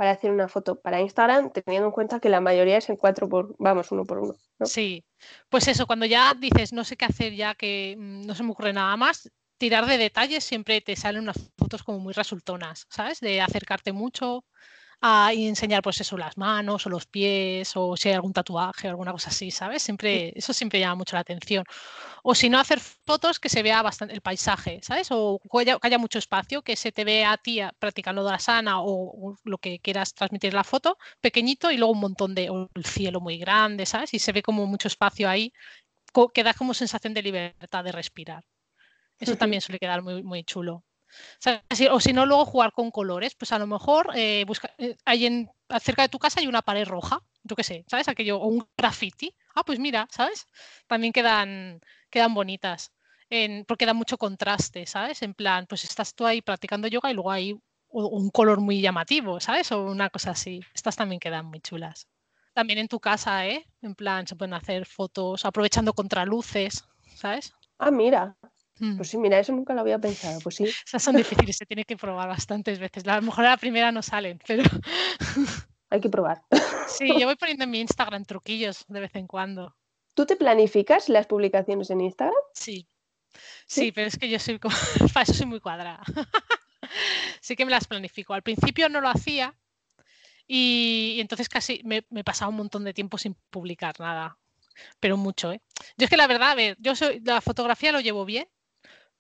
para hacer una foto para Instagram, teniendo en cuenta que la mayoría es en cuatro por, vamos, uno por uno.
Sí, pues eso, cuando ya dices no sé qué hacer ya que mm, no se me ocurre nada más, tirar de detalles siempre te salen unas fotos como muy resultonas, ¿sabes? De acercarte mucho a enseñar pues eso, las manos o los pies o si hay algún tatuaje o alguna cosa así, ¿sabes? Siempre, eso siempre llama mucho la atención. O si no, hacer fotos que se vea bastante el paisaje, ¿sabes? O que haya, mucho espacio, que se te vea a ti practicando la sana o, lo que quieras transmitir la foto, pequeñito y luego un montón de, el cielo muy grande, ¿sabes? Y se ve como mucho espacio ahí, que da como sensación de libertad de respirar. Eso también suele quedar muy, muy chulo. O, si no, luego jugar con colores. Pues a lo mejor eh, busca, eh, hay en, cerca de tu casa hay una pared roja, yo qué sé, ¿sabes? Aquello, o un graffiti. Ah, pues mira, ¿sabes? También quedan, quedan bonitas. En, porque da mucho contraste, ¿sabes? En plan, pues estás tú ahí practicando yoga y luego hay un color muy llamativo, ¿sabes? O una cosa así. Estas también quedan muy chulas. También en tu casa, ¿eh? En plan, se pueden hacer fotos aprovechando contraluces, ¿sabes?
Ah, mira, Mm. Pues sí, mira, eso nunca lo había pensado. Pues sí.
Esas son difíciles, se tiene que probar bastantes veces. A lo mejor a la primera no salen, pero.
Hay que probar.
Sí, yo voy poniendo en mi Instagram truquillos de vez en cuando.
¿Tú te planificas las publicaciones en Instagram?
Sí. Sí, pero es que yo soy como... para eso soy muy cuadrada. sí que me las planifico. Al principio no lo hacía y, entonces casi me, me, pasaba un montón de tiempo sin publicar nada. Pero mucho, ¿eh? Yo es que la verdad, a ver, yo soy, la fotografía lo llevo bien,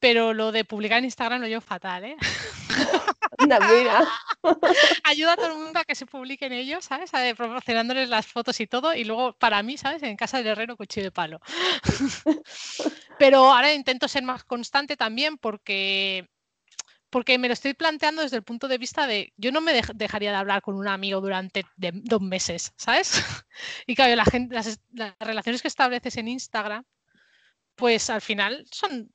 pero lo de publicar en Instagram lo llevo fatal, ¿eh?
mira.
Ayuda a todo el mundo a que se publiquen ellos, ¿sabes? A, proporcionándoles las fotos y todo, y luego para mí, ¿sabes? En casa del herrero, cuchillo de palo. pero ahora intento ser más constante también porque porque me lo estoy planteando desde el punto de vista de, yo no me dejaría de hablar con un amigo durante dos meses, ¿sabes? y claro, la gente, las, las, relaciones que estableces en Instagram, pues al final son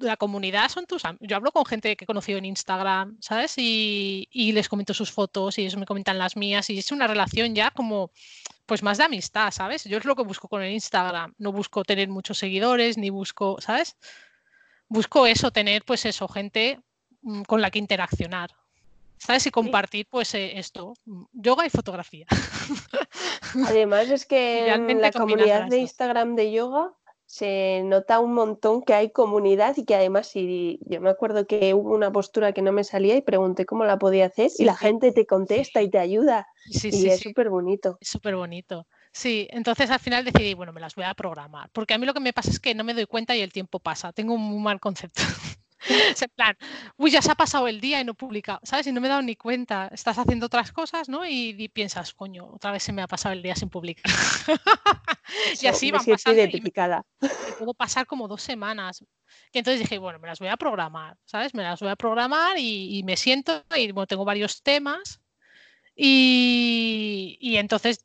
la comunidad son tus Yo hablo con gente que he conocido en Instagram, ¿sabes? Y, les comento sus fotos y ellos me comentan las mías y es una relación ya como, pues más de amistad, ¿sabes? Yo es lo que busco con el Instagram. No busco tener muchos seguidores ni busco, ¿sabes? Busco eso, tener pues eso, gente mm, con la que interaccionar. ¿Sabes? Y compartir pues eh, esto, mm, yoga y fotografía.
Además es que en la comunidad de Instagram de yoga se nota un montón que hay comunidad y que además si yo me acuerdo que hubo una postura que no me salía y pregunté cómo la podía hacer y la gente te contesta y te ayuda y es súper bonito.
Es súper bonito. Sí, entonces al final decidí, bueno, me las voy a programar, porque a mí lo que me pasa es que no me doy cuenta y el tiempo pasa, tengo un muy mal concepto. en plan, uy, ya se ha pasado el día y no he publicado, ¿sabes? Y no me he dado ni cuenta. Estás haciendo otras cosas, ¿no? Y, piensas, coño, otra vez se me ha pasado el día sin publicar. y así va pasando.
Identificada.
puedo pasar como dos semanas. Y entonces dije, bueno, me las voy a programar, ¿sabes? Me las voy a programar y, me siento y bueno, tengo varios temas. Y, y entonces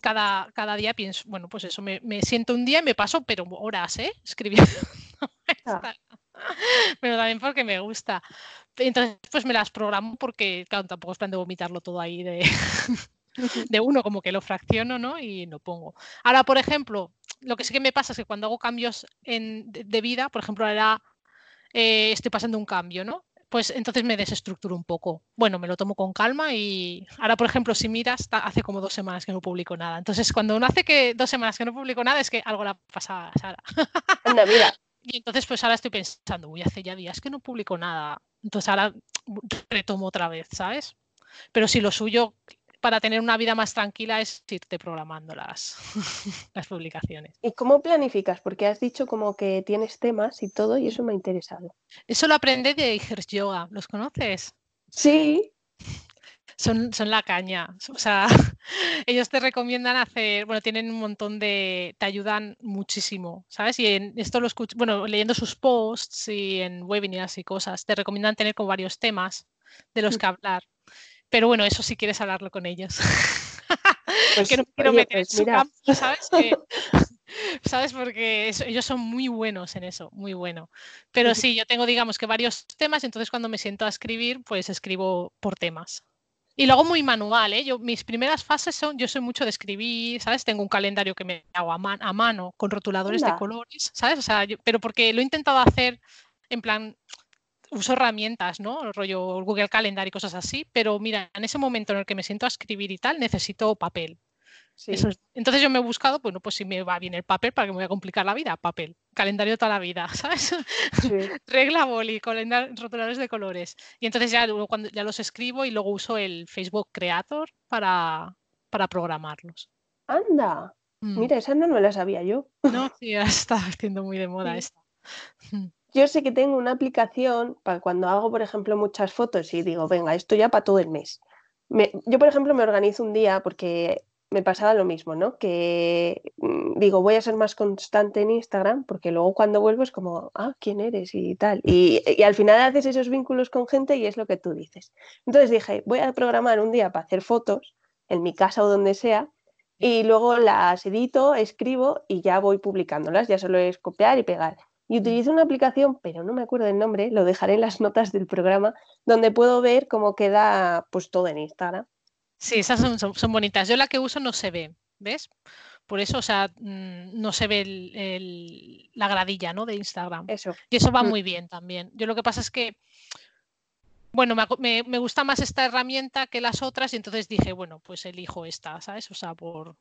cada, cada día pienso, bueno, pues eso, me, me, siento un día y me paso, pero horas, ¿eh? Escribiendo. Ah. pero también porque me gusta. Entonces, pues me las programo porque, claro, tampoco es plan de vomitarlo todo ahí de, de uno, como que lo fracciono, ¿no? Y lo pongo. Ahora, por ejemplo, lo que sí que me pasa es que cuando hago cambios en, de, vida, por ejemplo, ahora eh, estoy pasando un cambio, ¿no? Pues entonces me desestructuro un poco. Bueno, me lo tomo con calma y ahora, por ejemplo, si miras, hace como dos semanas que no publico nada. Entonces, cuando uno hace que dos semanas que no publico nada, es que algo la pasa a Sara.
Anda, mira.
Y entonces, pues ahora estoy pensando, uy, hace ya días que no publico nada. Entonces ahora retomo otra vez, ¿sabes? Pero si lo suyo para tener una vida más tranquila es irte programando las, las publicaciones.
¿Y cómo planificas? Porque has dicho como que tienes temas y todo y eso me ha interesado.
Eso lo aprendí de Igers Yoga. ¿Los conoces?
Sí
son, son la caña. O sea, ellos te recomiendan hacer, bueno, tienen un montón de, te ayudan muchísimo, ¿sabes? Y en esto lo escucho, bueno, leyendo sus posts y en webinars y cosas, te recomiendan tener como varios temas de los mm. que hablar. Pero bueno, eso si quieres hablarlo con ellos. Pues, que no quiero meter pues en su campo, ¿sabes? ¿Sabes? Porque ellos son muy buenos en eso, muy bueno. Pero sí, yo tengo, digamos que varios temas, entonces cuando me siento a escribir, pues escribo por temas. Y luego muy manual, ¿eh? Yo, mis primeras fases son, yo soy mucho de escribir, ¿sabes? Tengo un calendario que me hago a, mano con rotuladores de colores, ¿sabes? O sea, pero porque lo he intentado hacer en plan, uso herramientas, ¿no? rollo Google Calendar y cosas así, pero mira, en ese momento en el que me siento a escribir y tal, necesito papel. Entonces yo me he buscado, bueno, pues si me va bien el papel, ¿para que me voy a complicar la vida? Papel, calendario toda la vida, ¿sabes? Regla boli, rotuladores de colores. Y entonces ya cuando ya los escribo y luego uso el Facebook Creator para, para programarlos.
Anda, mm. mira, esa no me la sabía yo.
No, sí, está haciendo muy de moda esta.
Yo sé que tengo una aplicación para cuando hago, por ejemplo, muchas fotos y digo, venga, esto ya para todo el mes. yo, por ejemplo, me organizo un día porque me pasaba lo mismo, ¿no? Que mm, digo, voy a ser más constante en Instagram porque luego cuando vuelvo es como, ah, ¿quién eres? y tal. Y, y, al final haces esos vínculos con gente y es lo que tú dices. Entonces dije, voy a programar un día para hacer fotos en mi casa o donde sea y luego las edito, escribo y ya voy publicándolas. Ya solo es copiar y pegar. Y utilizo una aplicación, pero no me acuerdo del nombre, lo dejaré en las notas del programa, donde puedo ver cómo queda pues todo en Instagram.
Sí, esas son, bonitas. Yo la que uso no se ve, ¿ves? Por eso, o sea, mm, no se ve la gradilla, ¿no? De Instagram.
Eso.
Y eso va mm. muy bien también. Yo lo que pasa es que, bueno, me, me, gusta más esta herramienta que las otras y entonces dije, bueno, pues elijo esta, ¿sabes? O sea, por,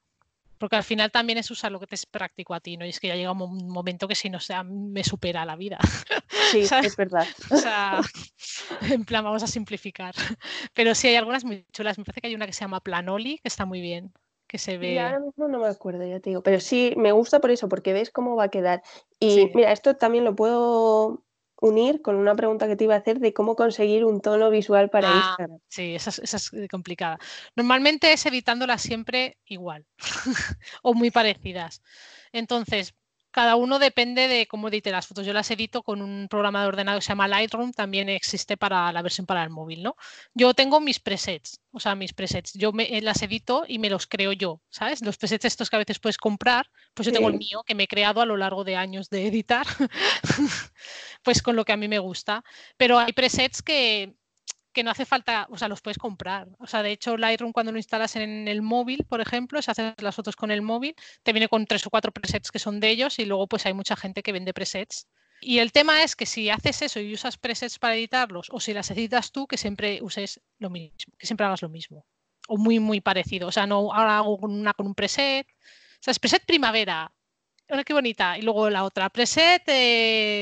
porque al final también es usar lo que te es práctico a ti, ¿no? Y es que ya llega un momento que si no sea, me supera la vida.
Sí, es verdad.
O sea, en plan, vamos a simplificar. Pero sí, hay algunas muy chulas. Me parece que hay una que se llama Planoli, que está muy bien que se ve.
Y ahora mismo no me acuerdo, ya te digo. Pero sí, me gusta por eso, porque ves cómo va a quedar. Y mira, esto también lo puedo unir con una pregunta que te iba a hacer de cómo conseguir un tono visual para ah, Instagram.
Sí, esa es, complicada. Normalmente es editándolas siempre igual o muy parecidas. Entonces, cada uno depende de cómo edite las fotos. Yo las edito con un programa de ordenado que se llama Lightroom, también existe para la versión para el móvil, ¿no? Yo tengo mis presets, o sea, mis presets. Yo me, eh, las edito y me los creo yo, ¿sabes? Los presets estos que a veces puedes comprar, pues yo tengo el mío que me he creado a lo largo de años de editar, pues con lo que a mí me gusta. Pero hay presets que que no hace falta, o sea, los puedes comprar. O sea, de hecho, Lightroom cuando lo instalas en el móvil, por ejemplo, si haces las fotos con el móvil, te viene con tres o cuatro presets que son de ellos y luego pues hay mucha gente que vende presets. Y el tema es que si haces eso y usas presets para editarlos o si las editas tú, que siempre uses lo mismo, que siempre hagas lo mismo. O muy, muy parecido. O sea, no ahora hago una con un preset. O sea, es preset primavera. Mira qué bonita. Y luego la otra, preset,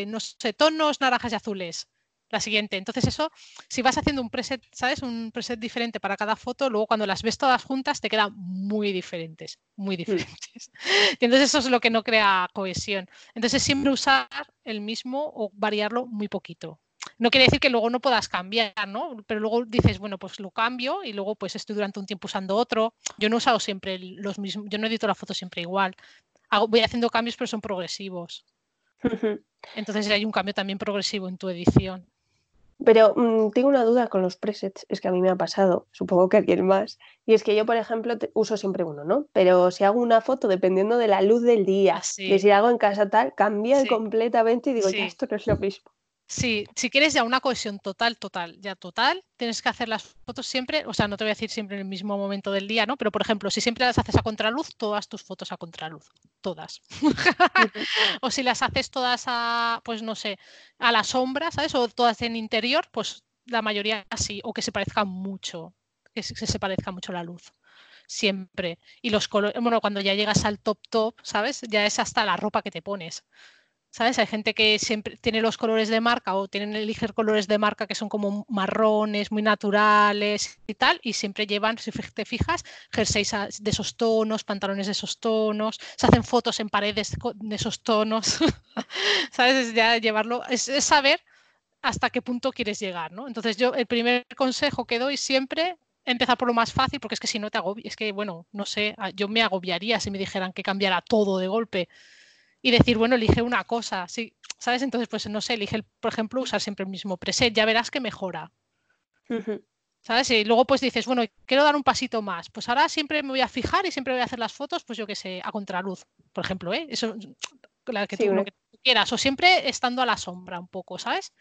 no sé, tonos naranjas y azules la siguiente. Entonces eso, si vas haciendo un preset, ¿sabes? Un preset diferente para cada foto, luego cuando las ves todas juntas te quedan muy diferentes, muy mm. diferentes. Y entonces eso es lo que no crea cohesión. Entonces siempre usar el mismo o variarlo muy poquito. No quiere decir que luego no puedas cambiar, ¿no? Pero luego dices, bueno, pues lo cambio y luego pues estoy durante un tiempo usando otro. Yo no he usado siempre los mismos, yo no edito la foto siempre igual. voy haciendo cambios, pero son progresivos. Entonces hay un cambio también progresivo en tu edición.
Pero mm, tengo una duda con los presets, es que a mí me ha pasado, supongo que a alguien más, y es que yo, por ejemplo, uso siempre uno, ¿no? Pero si hago una foto dependiendo de la luz del día, de si hago en casa tal, cambia completamente y digo, ya esto no es lo mismo.
Sí, si quieres ya una cohesión total, total, ya total, tienes que hacer las fotos siempre, o sea, no te voy a decir siempre en el mismo momento del día, ¿no? Pero por ejemplo, si siempre las haces a contraluz, todas tus fotos a contraluz, todas. o si las haces todas a, pues no sé, a la sombra, ¿sabes? O todas en interior, pues la mayoría así, o que se parezca mucho, que se, se parezca mucho la luz siempre. Y los colores, bueno, cuando ya llegas al top top, ¿sabes? Ya es hasta la ropa que te pones. ¿Sabes? Hay gente que siempre tiene los colores de marca o tienen elegir colores de marca que son como marrones, muy naturales y tal, y siempre llevan, si te fijas, jerseys de esos tonos, pantalones de esos tonos, se hacen fotos en paredes de esos tonos, ¿sabes? Es ya llevarlo, es, saber hasta qué punto quieres llegar, ¿no? Entonces yo el primer consejo que doy siempre empezar por lo más fácil, porque es que si no te agobias, es que, bueno, no sé, yo me agobiaría si me dijeran que cambiara todo de golpe y decir, bueno, elige una cosa, ¿sí? ¿sabes? Entonces, pues no sé, elige, por ejemplo, usar siempre el mismo preset, ya verás que mejora. ¿Sabes? Y luego pues dices, bueno, quiero dar un pasito más. Pues ahora siempre me voy a fijar y siempre voy a hacer las fotos, pues yo que sé, a contraluz, por ejemplo, ¿eh? Eso, la que, tú, lo que tú quieras, o siempre estando a la sombra un poco, ¿sabes?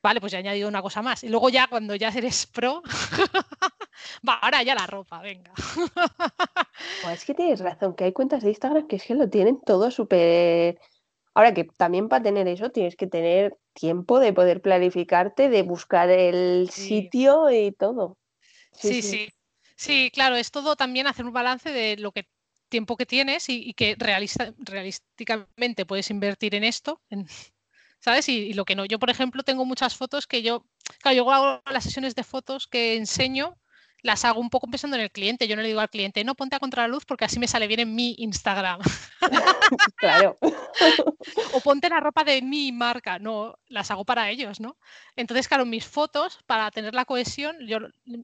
Vale, pues ya he añadido una cosa más. Y luego ya cuando ya eres pro, va, ahora ya la ropa, venga.
Pues es que tienes razón, que hay cuentas de Instagram que es que lo tienen todo súper... Ahora que también para tener eso tienes que tener tiempo de poder planificarte, de buscar el sitio y todo.
Sí sí, sí, sí, claro, es todo también hacer un balance de lo que tiempo que tienes y, que realista, realísticamente puedes invertir en esto, ¿sabes? Y, lo que no. Yo, por ejemplo, tengo muchas fotos que yo, claro, yo hago las sesiones de fotos que enseño, las hago un poco pensando en el cliente. Yo no le digo al cliente, no, ponte a contra la luz porque así me sale bien en mi Instagram.
claro.
o ponte la ropa de mi marca. No, las hago para ellos, ¿no? Entonces, claro, mis fotos, para tener la cohesión, yo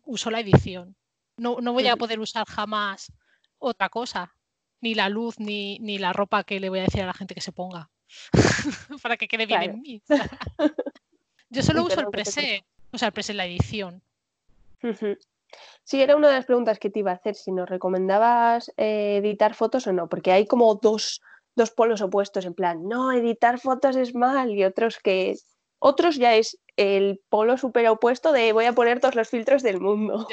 uso la edición. No, no voy a poder usar jamás otra cosa, ni la luz, ni, ni, la ropa que le voy a decir a la gente que se ponga, para que quede bien en mí. Yo solo uso el preset, o sea, el preset, la edición.
Sí, era una de las preguntas que te iba a hacer, si nos recomendabas eh, editar fotos o no, porque hay como dos, dos polos opuestos, en plan, no, editar fotos es mal, y otros que... Otros ya es el polo súper opuesto de voy a poner todos los filtros del mundo.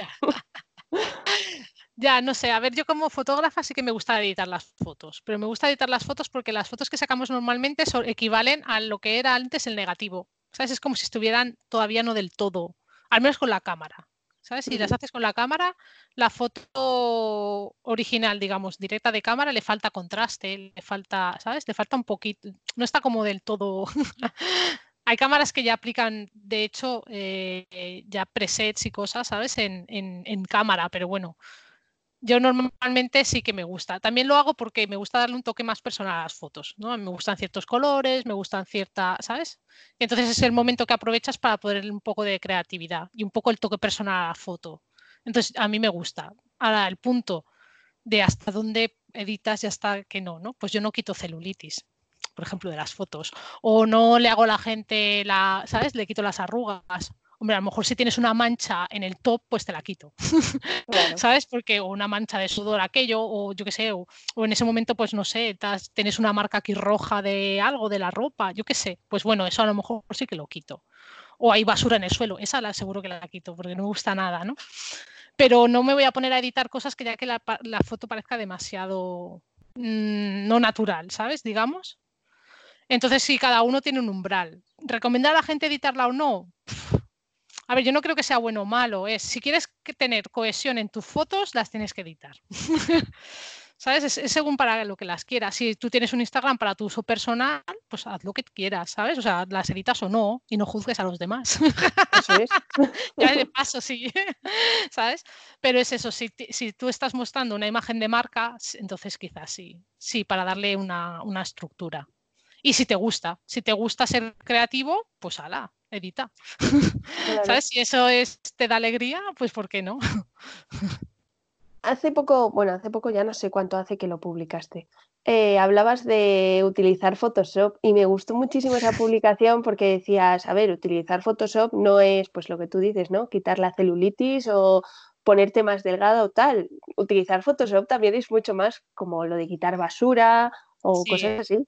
Ya, no sé, a ver, yo como fotógrafa sí que me gusta editar las fotos, pero me gusta editar las fotos porque las fotos que sacamos normalmente son, equivalen a lo que era antes el negativo. ¿Sabes? Es como si estuvieran todavía no del todo, al menos con la cámara. ¿Sabes? Si las haces con la cámara, la foto original, digamos, directa de cámara, le falta contraste, le falta, ¿sabes? Le falta un poquito, no está como del todo. Hay cámaras que ya aplican, de hecho, eh, ya presets y cosas, ¿sabes? En, en, en cámara, pero bueno, yo normalmente sí que me gusta. También lo hago porque me gusta darle un toque más personal a las fotos, ¿no? Me gustan ciertos colores, me gustan ciertas, ¿sabes? entonces es el momento que aprovechas para poner un poco de creatividad y un poco el toque personal a la foto. Entonces, a mí me gusta. Ahora, el punto de hasta dónde editas y hasta que no, ¿no? Pues yo no quito celulitis, por ejemplo, de las fotos. O no le hago a la gente la, ¿sabes? Le quito las arrugas hombre, a lo mejor si tienes una mancha en el top, pues te la quito, ¿sabes? Porque o una mancha de sudor aquello, o yo qué sé, o, en ese momento, pues no sé, tienes una marca aquí roja de algo, de la ropa, yo qué sé, pues bueno, eso a lo mejor sí que lo quito. O hay basura en el suelo, esa la seguro que la quito, porque no me gusta nada, ¿no? Pero no me voy a poner a editar cosas que ya que la, foto parezca demasiado mm, no natural, ¿sabes? Digamos. Entonces, sí, cada uno tiene un umbral. ¿Recomendar a la gente editarla o no? A ver, yo no creo que sea bueno o malo, es si quieres tener cohesión en tus fotos, las tienes que editar. ¿Sabes? Es, según para lo que las quieras. Si tú tienes un Instagram para tu uso personal, pues haz lo que quieras, ¿sabes? O sea, las editas o no y no juzgues a los demás. Eso es. ya de paso, sí. ¿Sabes? Pero es eso, si, tú estás mostrando una imagen de marca, entonces quizás sí, sí, para darle una, una estructura. Y si te gusta, si te gusta ser creativo, pues ala, edita. ¿Sabes? Si eso es, te da alegría, pues ¿por qué no?
Hace poco, bueno, hace poco ya no sé cuánto hace que lo publicaste. Eh, hablabas de utilizar Photoshop y me gustó muchísimo esa publicación porque decías, a ver, utilizar Photoshop no es pues lo que tú dices, ¿no? Quitar la celulitis o ponerte más delgada o tal. Utilizar Photoshop también es mucho más como lo de quitar basura o cosas así.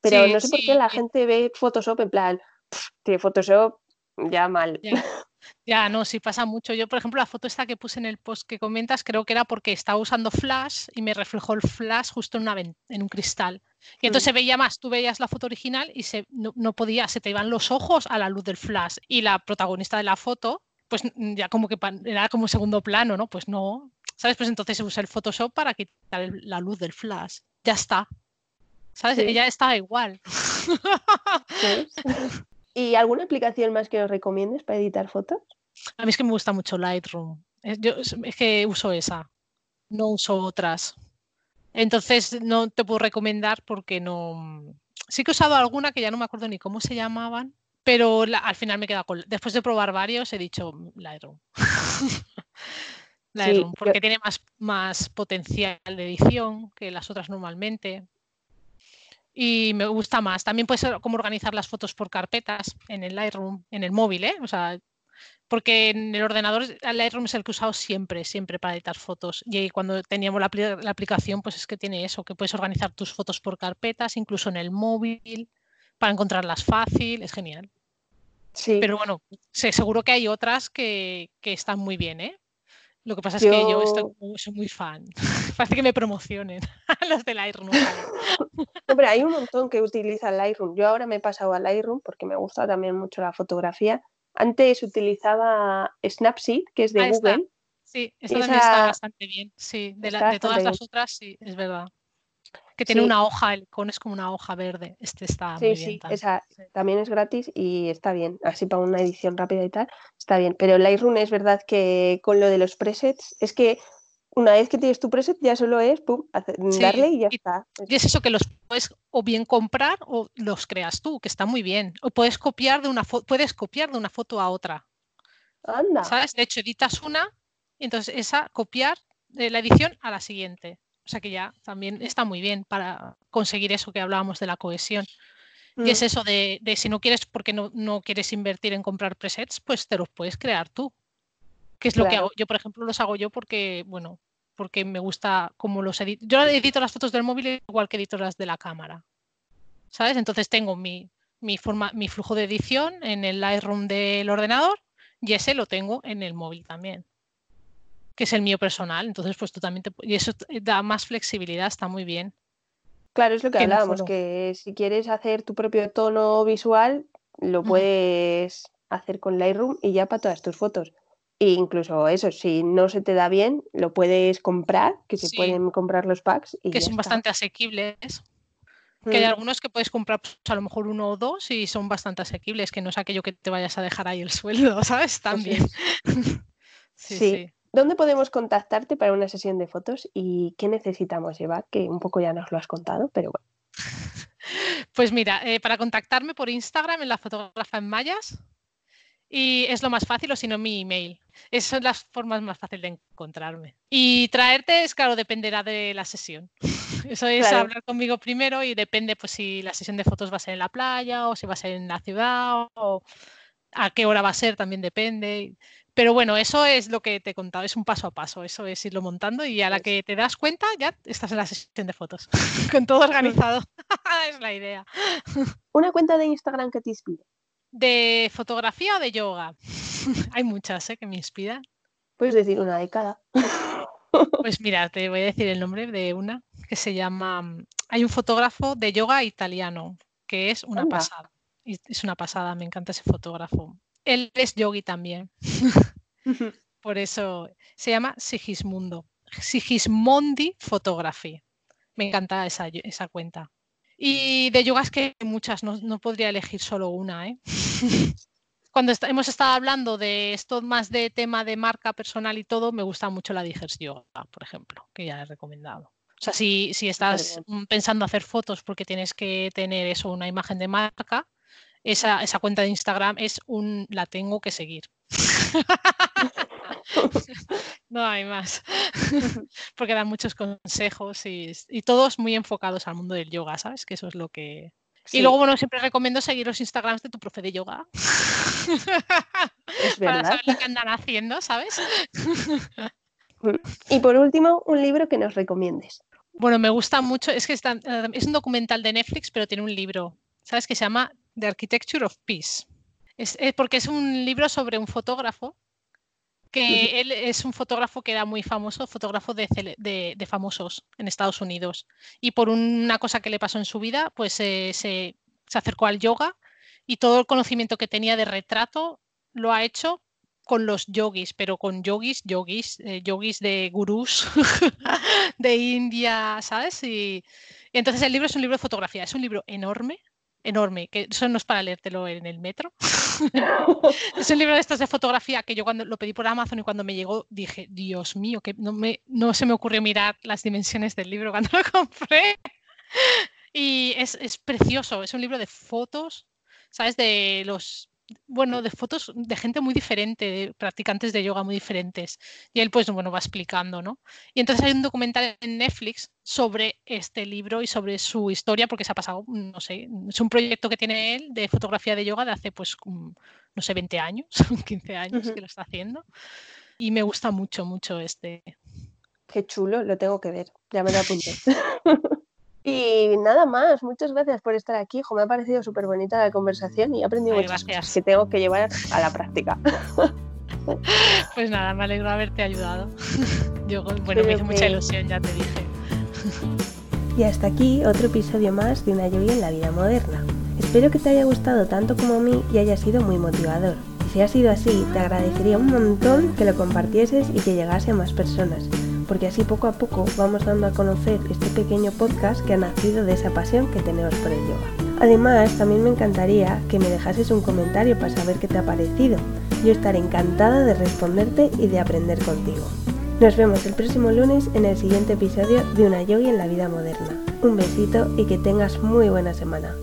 Pero no sé por qué la gente ve Photoshop en plan, tiene Photoshop ya mal.
Ya. no, sí pasa mucho. Yo, por ejemplo, la foto esta que puse en el post que comentas, creo que era porque estaba usando flash y me reflejó el flash justo en, una, en un cristal. Y entonces se veía más, tú veías la foto original y se, no, no podía, se te iban los ojos a la luz del flash. Y la protagonista de la foto, pues ya como que era como segundo plano, ¿no? Pues no, ¿sabes? Pues entonces se usa el Photoshop para quitar la luz del flash. Ya está. ¿Sabes? Ella estaba igual.
¿Y alguna aplicación más que os recomiendes para editar fotos?
A mí es que me gusta mucho Lightroom. Yo, es que uso esa, no uso otras. Entonces no te puedo recomendar porque no. Sí que he usado alguna que ya no me acuerdo ni cómo se llamaban, pero al final me he quedado con. Después de probar varios, he dicho Lightroom. Lightroom, porque tiene más, más potencial de edición que las otras normalmente y me gusta más. También puedes como organizar las fotos por carpetas en el Lightroom, en el móvil, ¿eh? O sea, porque en el ordenador el Lightroom es el que he usado siempre, siempre para editar fotos. Y cuando teníamos la, la, aplicación, pues es que tiene eso, que puedes organizar tus fotos por carpetas, incluso en el móvil, para encontrarlas fácil, es genial. Sí. Pero bueno, seguro que hay otras que, que están muy bien, ¿eh? Lo que pasa es que yo soy muy fan. Parece que me promocionen los de Lightroom.
Hombre, hay un montón que utilizan Lightroom. Yo ahora me he pasado a Lightroom porque me gusta también mucho la fotografía. Antes utilizaba Snapseed, que es de Google.
Sí, esta también está bastante bien. Sí, de, todas las otras, sí, es verdad. Que tiene una hoja, el con es como una hoja verde. Este está muy bien. Sí,
también. esa también es gratis y está bien. Así para una edición rápida y tal, está bien. Pero Lightroom es verdad que con lo de los presets, es que una vez que tienes tu preset ya solo es pum, darle y ya está.
Y es eso que los puedes o bien comprar o los creas tú, que está muy bien. O puedes copiar de una puedes copiar de una foto a otra.
Anda.
¿Sabes? De hecho, editas una y entonces esa copiar de la edición a la siguiente. O sea que ya también está muy bien para conseguir eso que hablábamos de la cohesión. Y es mm. eso de, si no quieres, porque no, no quieres invertir en comprar presets, pues te los puedes crear tú que es lo que hago. Yo, por ejemplo, los hago yo porque, bueno, porque me gusta cómo los edito. Yo edito las fotos del móvil igual que edito las de la cámara. ¿Sabes? Entonces tengo mi, mi, forma, mi flujo de edición en el Lightroom del ordenador y ese lo tengo en el móvil también, que es el mío personal. Entonces, pues tú también te... Y eso da más flexibilidad, está muy bien.
Claro, es lo que, hablábamos, que si quieres hacer tu propio tono visual, lo puedes hacer con Lightroom y ya para todas tus fotos. E incluso eso, si no se te da bien, lo puedes comprar, que se pueden comprar los packs. Y
que son bastante asequibles. Que hay mm. algunos que puedes comprar pues, a lo mejor uno o dos y son bastante asequibles, que no es aquello que te vayas a dejar ahí el sueldo, ¿sabes? También.
sí, sí. ¿Dónde podemos contactarte para una sesión de fotos y qué necesitamos llevar? Que un poco ya nos lo has contado, pero bueno.
Pues mira, eh, para contactarme por Instagram en la fotógrafa en Mayas, y es lo más fácil o si no mi email. Esas son las formas más fáciles de encontrarme. Y traerte es, claro, dependerá de la sesión. Eso es hablar conmigo primero y depende pues si la sesión de fotos va a ser en la playa o si va a ser en la ciudad o a qué hora va a ser, también depende. Pero bueno, eso es lo que te he contado, es un paso a paso, eso es irlo montando y a la que te das cuenta ya estás en la sesión de fotos, con todo organizado. es la idea.
Una cuenta de Instagram que te inspire.
¿De fotografía o de yoga? Hay muchas ¿eh? que me inspiran.
Puedes decir una de cada.
pues mira, te voy a decir el nombre de una que se llama. Hay un fotógrafo de yoga italiano que es una pasada. Es una pasada, me encanta ese fotógrafo. Él es yogi también. Por eso se llama Sigismundo. Sigismondi Photography. Me encanta esa, esa cuenta. Y de yoga es que muchas, no, podría elegir solo una. ¿eh? Cuando hemos estado hablando de esto más de tema de marca personal y todo, me gusta mucho la Digers Yoga, por ejemplo, que ya he recomendado. O sea, si, si estás pensando hacer fotos porque tienes que tener eso, una imagen de marca, esa, esa cuenta de Instagram es un la tengo que seguir. no hay más, porque dan muchos consejos y, todos muy enfocados al mundo del yoga, ¿sabes? Que eso es lo que... Y luego, bueno, siempre recomiendo seguir los Instagrams de tu profe de yoga. Para saber lo que andan haciendo, ¿sabes?
y por último, un libro que nos recomiendes.
Bueno, me gusta mucho, es que eh, es un documental de Netflix, pero tiene un libro, ¿sabes? Que se llama The Architecture of Peace. Es, es porque es un libro sobre un fotógrafo que él es un fotógrafo que era muy famoso, fotógrafo de, de, famosos en Estados Unidos. Y por una cosa que le pasó en su vida, pues se, se, acercó al yoga y todo el conocimiento que tenía de retrato lo ha hecho con los yogis, pero con yogis, yogis, eh, yogis de gurús de India, ¿sabes? y entonces el libro es un libro de fotografía, es un libro enorme, enorme, que eso no es para leértelo en el metro. es un libro de estos de fotografía que yo cuando lo pedí por Amazon y cuando me llegó dije, Dios mío, que no, me, no se me ocurrió mirar las dimensiones del libro cuando lo compré. Y es, es precioso, es un libro de fotos, ¿sabes? De los bueno, de fotos de gente muy diferente, de practicantes de yoga muy diferentes. Y él, pues, bueno, va explicando, ¿no? Y entonces hay un documental en Netflix sobre este libro y sobre su historia, porque se ha pasado, no sé, es un proyecto que tiene él de fotografía de yoga de hace, pues, no sé, 20 años, 15 años que lo está haciendo. Y me gusta mucho, mucho este.
Qué chulo, lo tengo que ver, ya me lo apunté. Y nada más, muchas gracias por estar aquí, hijo. Me ha parecido súper bonita la conversación y he aprendido muchas cosas que tengo que llevar a la práctica.
Pues nada, me alegro de haberte ayudado. Yo, bueno, me hizo mucha ilusión, ya te dije.
Y hasta aquí otro episodio más de una lluvia en la vida moderna. Espero que te haya gustado tanto como a mí y haya sido muy motivador Si ha sido así, te agradecería un montón que lo compartieses y que llegase a más personas, porque así poco a poco vamos dando a conocer este pequeño podcast que ha nacido de esa pasión que tenemos por el yoga. Además, también me encantaría que me dejases un comentario para saber qué te ha parecido. Yo estaré encantada de responderte y de aprender contigo. Nos vemos el próximo lunes en el siguiente episodio de Una Yogi en la vida moderna. Un besito y que tengas muy buena semana.